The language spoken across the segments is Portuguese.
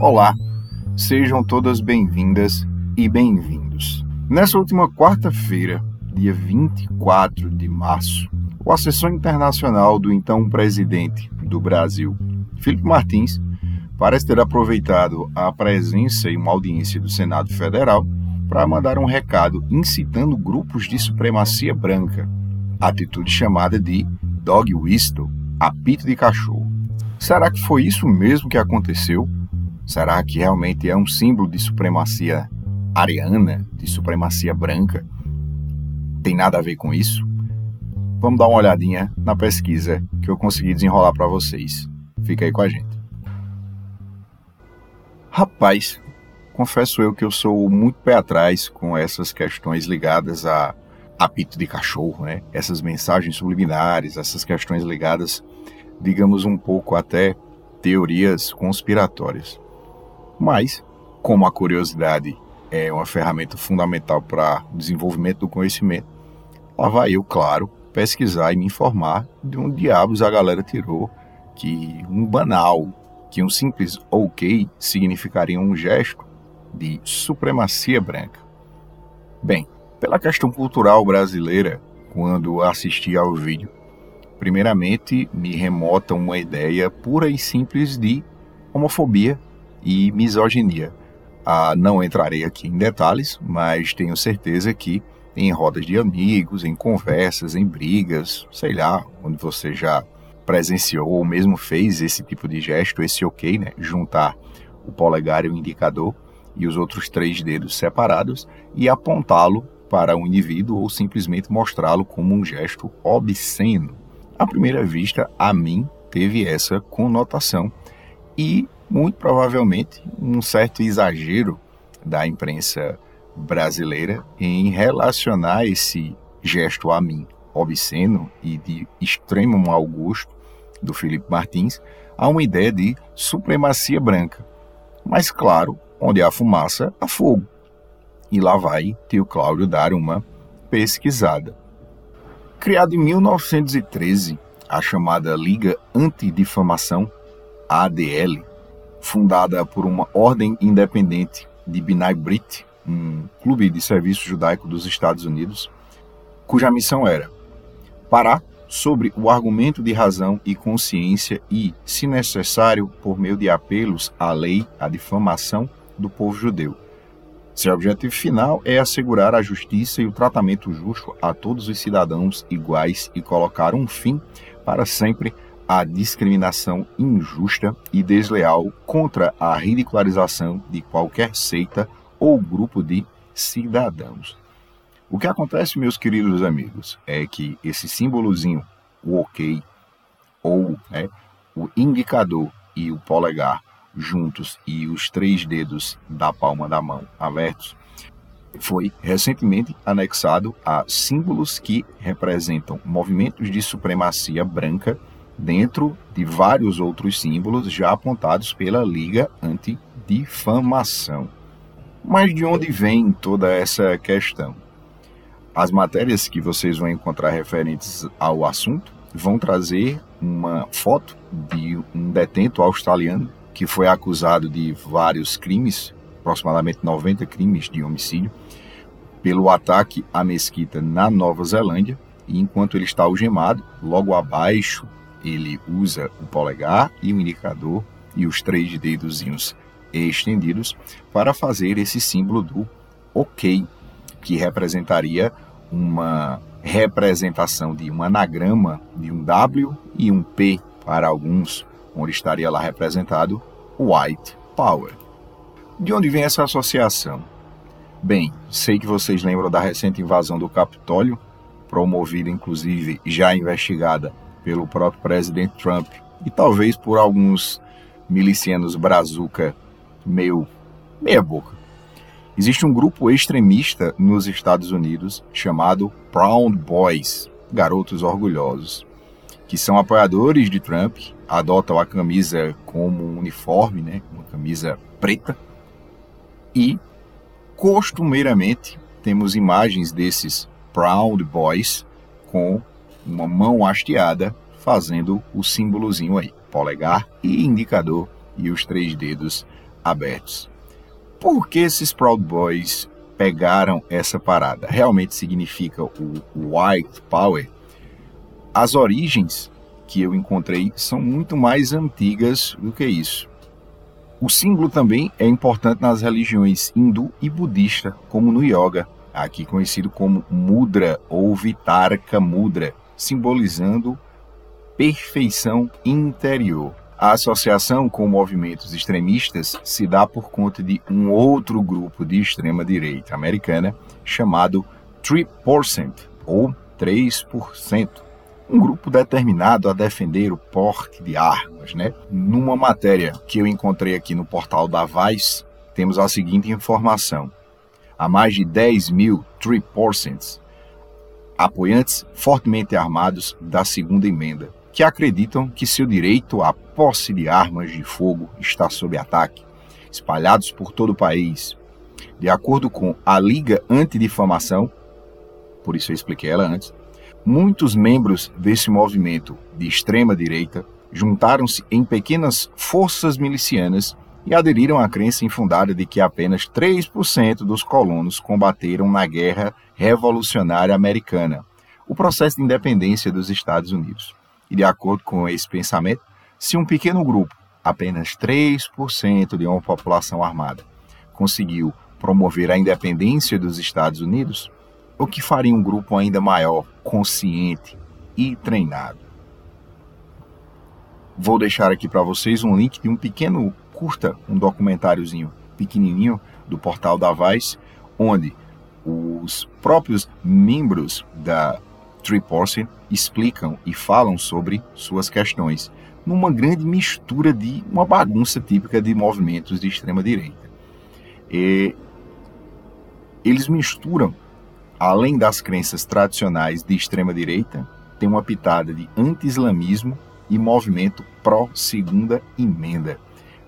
Olá, sejam todas bem-vindas e bem-vindos. Nessa última quarta-feira, dia 24 de março, o assessor internacional do então presidente do Brasil, Felipe Martins, parece ter aproveitado a presença em uma audiência do Senado Federal para mandar um recado incitando grupos de supremacia branca, atitude chamada de dog whistle, apito de cachorro. Será que foi isso mesmo que aconteceu? Será que realmente é um símbolo de supremacia ariana, de supremacia branca? Tem nada a ver com isso? Vamos dar uma olhadinha na pesquisa que eu consegui desenrolar para vocês. Fica aí com a gente. Rapaz, confesso eu que eu sou muito pé atrás com essas questões ligadas a apito de cachorro, né? Essas mensagens subliminares, essas questões ligadas, digamos um pouco até teorias conspiratórias. Mas, como a curiosidade é uma ferramenta fundamental para o desenvolvimento do conhecimento, lá vai eu, claro, pesquisar e me informar de onde diabos a galera tirou que um banal, que um simples ok significaria um gesto de supremacia branca. Bem, pela questão cultural brasileira, quando assisti ao vídeo, primeiramente me remota uma ideia pura e simples de homofobia e misoginia. Ah, não entrarei aqui em detalhes, mas tenho certeza que em rodas de amigos, em conversas, em brigas, sei lá, onde você já presenciou ou mesmo fez esse tipo de gesto, esse ok, né? Juntar o polegar e o indicador e os outros três dedos separados e apontá-lo para o um indivíduo ou simplesmente mostrá-lo como um gesto obsceno. À primeira vista, a mim teve essa conotação e muito provavelmente um certo exagero da imprensa brasileira em relacionar esse gesto a mim obsceno e de extremo mau gosto do Felipe Martins a uma ideia de supremacia branca. Mas claro, onde há fumaça, há fogo. E lá vai tio Cláudio dar uma pesquisada. Criada em 1913, a chamada Liga Antidifamação, ADL, fundada por uma ordem independente de B'nai Brit, um clube de serviço judaico dos Estados Unidos, cuja missão era parar sobre o argumento de razão e consciência e, se necessário, por meio de apelos à lei, à difamação do povo judeu. Seu objetivo final é assegurar a justiça e o tratamento justo a todos os cidadãos iguais e colocar um fim para sempre a discriminação injusta e desleal contra a ridicularização de qualquer seita ou grupo de cidadãos. O que acontece, meus queridos amigos, é que esse símbolozinho, o ok, ou né, o indicador e o polegar juntos e os três dedos da palma da mão abertos, foi recentemente anexado a símbolos que representam movimentos de supremacia branca dentro de vários outros símbolos já apontados pela Liga Antidifamação. Mas de onde vem toda essa questão? As matérias que vocês vão encontrar referentes ao assunto vão trazer uma foto de um detento australiano que foi acusado de vários crimes, aproximadamente 90 crimes de homicídio, pelo ataque à mesquita na Nova Zelândia. E enquanto ele está algemado, logo abaixo ele usa o polegar e o indicador e os três dedozinhos estendidos para fazer esse símbolo do OK, que representaria uma representação de um anagrama de um W e um P para alguns, onde estaria lá representado White Power. De onde vem essa associação? Bem, sei que vocês lembram da recente invasão do Capitólio, promovida inclusive já investigada pelo próprio presidente Trump e talvez por alguns milicianos brazuca meio meia boca. Existe um grupo extremista nos Estados Unidos chamado Proud Boys, garotos orgulhosos, que são apoiadores de Trump, adotam a camisa como um uniforme, né, uma camisa preta, e costumeiramente temos imagens desses Proud Boys com uma mão hasteada fazendo o símbolozinho aí, polegar e indicador e os três dedos abertos. Por que esses Proud Boys pegaram essa parada? Realmente significa o White Power? As origens que eu encontrei são muito mais antigas do que isso. O símbolo também é importante nas religiões hindu e budista, como no yoga, aqui conhecido como mudra ou vitarka mudra, simbolizando perfeição interior. A associação com movimentos extremistas se dá por conta de um outro grupo de extrema-direita americana chamado 3% ou 3%. Um grupo determinado a defender o porte de armas, né? Numa matéria que eu encontrei aqui no portal da Vice, temos a seguinte informação. Há mais de 10 mil 3%, apoiantes fortemente armados da segunda emenda, que acreditam que seu direito à posse de armas de fogo está sob ataque, espalhados por todo o país. De acordo com a Liga Antidifamação, por isso eu expliquei ela antes, muitos membros desse movimento de extrema direita juntaram-se em pequenas forças milicianas e aderiram à crença infundada de que apenas 3% dos colonos combateram na Guerra Revolucionária Americana, o processo de independência dos Estados Unidos. E de acordo com esse pensamento, se um pequeno grupo, apenas 3% de uma população armada, conseguiu promover a independência dos Estados Unidos, o que faria um grupo ainda maior, consciente e treinado? Vou deixar aqui para vocês um link de um pequeno curta, um documentáriozinho pequenininho do portal da Vice, onde os próprios membros da Triporce explicam e falam sobre suas questões, numa grande mistura de uma bagunça típica de movimentos de extrema direita. E eles misturam, além das crenças tradicionais de extrema direita, tem uma pitada de anti-islamismo e movimento pró-segunda emenda.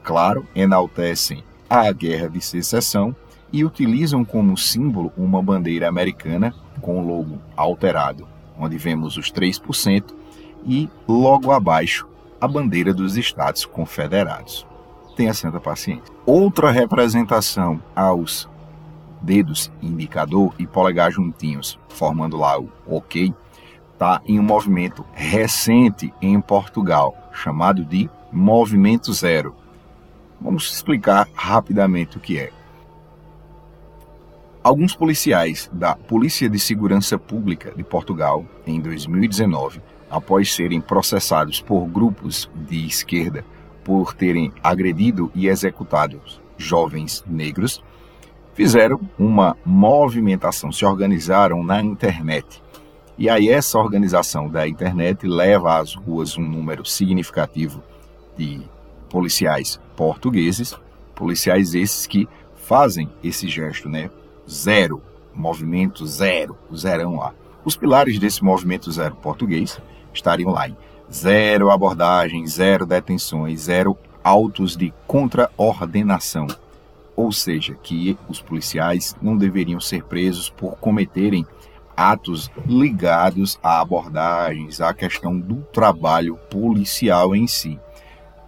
Claro, enaltecem a guerra de secessão e utilizam como símbolo uma bandeira americana com o logo alterado onde vemos os 3%, e logo abaixo a bandeira dos Estados Confederados. Tenha santa paciência. Outra representação aos dedos indicador e polegar juntinhos, formando lá o OK, está em um movimento recente em Portugal, chamado de Movimento Zero. Vamos explicar rapidamente o que é. Alguns policiais da Polícia de Segurança Pública de Portugal, em 2019, após serem processados por grupos de esquerda por terem agredido e executado jovens negros, fizeram uma movimentação, se organizaram na internet. E aí essa organização da internet leva às ruas um número significativo de policiais portugueses, policiais esses que fazem esse gesto, né, zero, movimento zero, zerão lá. Os pilares desse movimento zero português estariam lá em zero abordagem, zero detenções, zero autos de contraordenação. Ou seja, que os policiais não deveriam ser presos por cometerem atos ligados a abordagens, à questão do trabalho policial em si.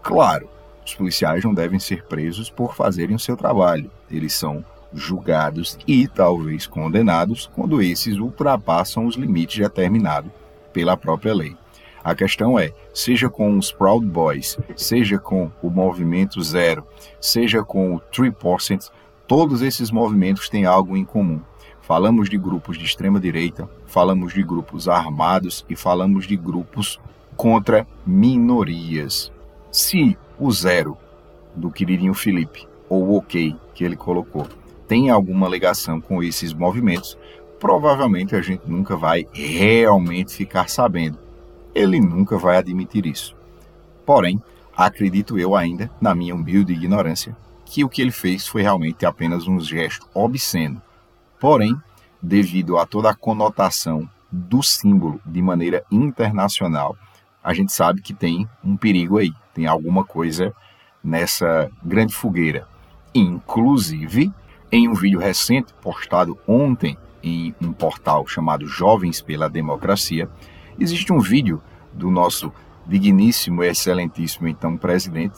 Claro, os policiais não devem ser presos por fazerem o seu trabalho. Eles são julgados e talvez condenados quando esses ultrapassam os limites determinados pela própria lei. A questão é, seja com os Proud Boys, seja com o Movimento Zero, seja com o 3%, todos esses movimentos têm algo em comum. Falamos de grupos de extrema direita, falamos de grupos armados e falamos de grupos contra minorias. Se o zero do queridinho Felipe, ou o ok que ele colocou, tem alguma ligação com esses movimentos, provavelmente a gente nunca vai realmente ficar sabendo. Ele nunca vai admitir isso. Porém, acredito eu ainda, na minha humilde ignorância, que o que ele fez foi realmente apenas um gesto obsceno. Porém, devido a toda a conotação do símbolo de maneira internacional, a gente sabe que tem um perigo aí, tem alguma coisa nessa grande fogueira. Inclusive, em um vídeo recente postado ontem em um portal chamado Jovens pela Democracia, existe um vídeo do nosso digníssimo e excelentíssimo então presidente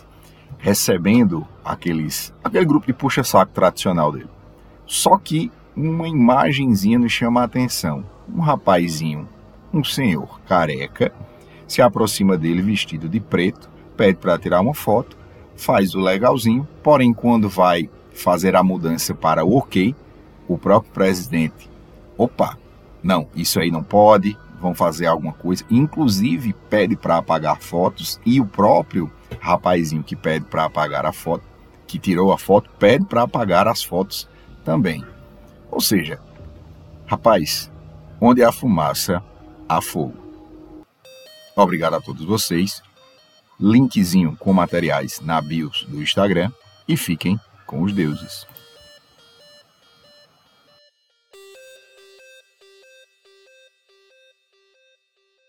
recebendo aqueles, aquele grupo de puxa-saco tradicional dele. Só que uma imagenzinha nos chama a atenção. Um rapazinho, um senhor careca, se aproxima dele vestido de preto, pede para tirar uma foto, faz o legalzinho, porém quando vai fazer a mudança para o OK, o próprio presidente, opa, não, isso aí não pode, vão fazer alguma coisa, inclusive pede para apagar fotos e o próprio rapazinho que pede para apagar a foto, que tirou a foto, pede para apagar as fotos também. Ou seja, rapaz, onde há fumaça, há fogo. Obrigado a todos vocês. Linkzinho com materiais na bios do Instagram e fiquem com os deuses.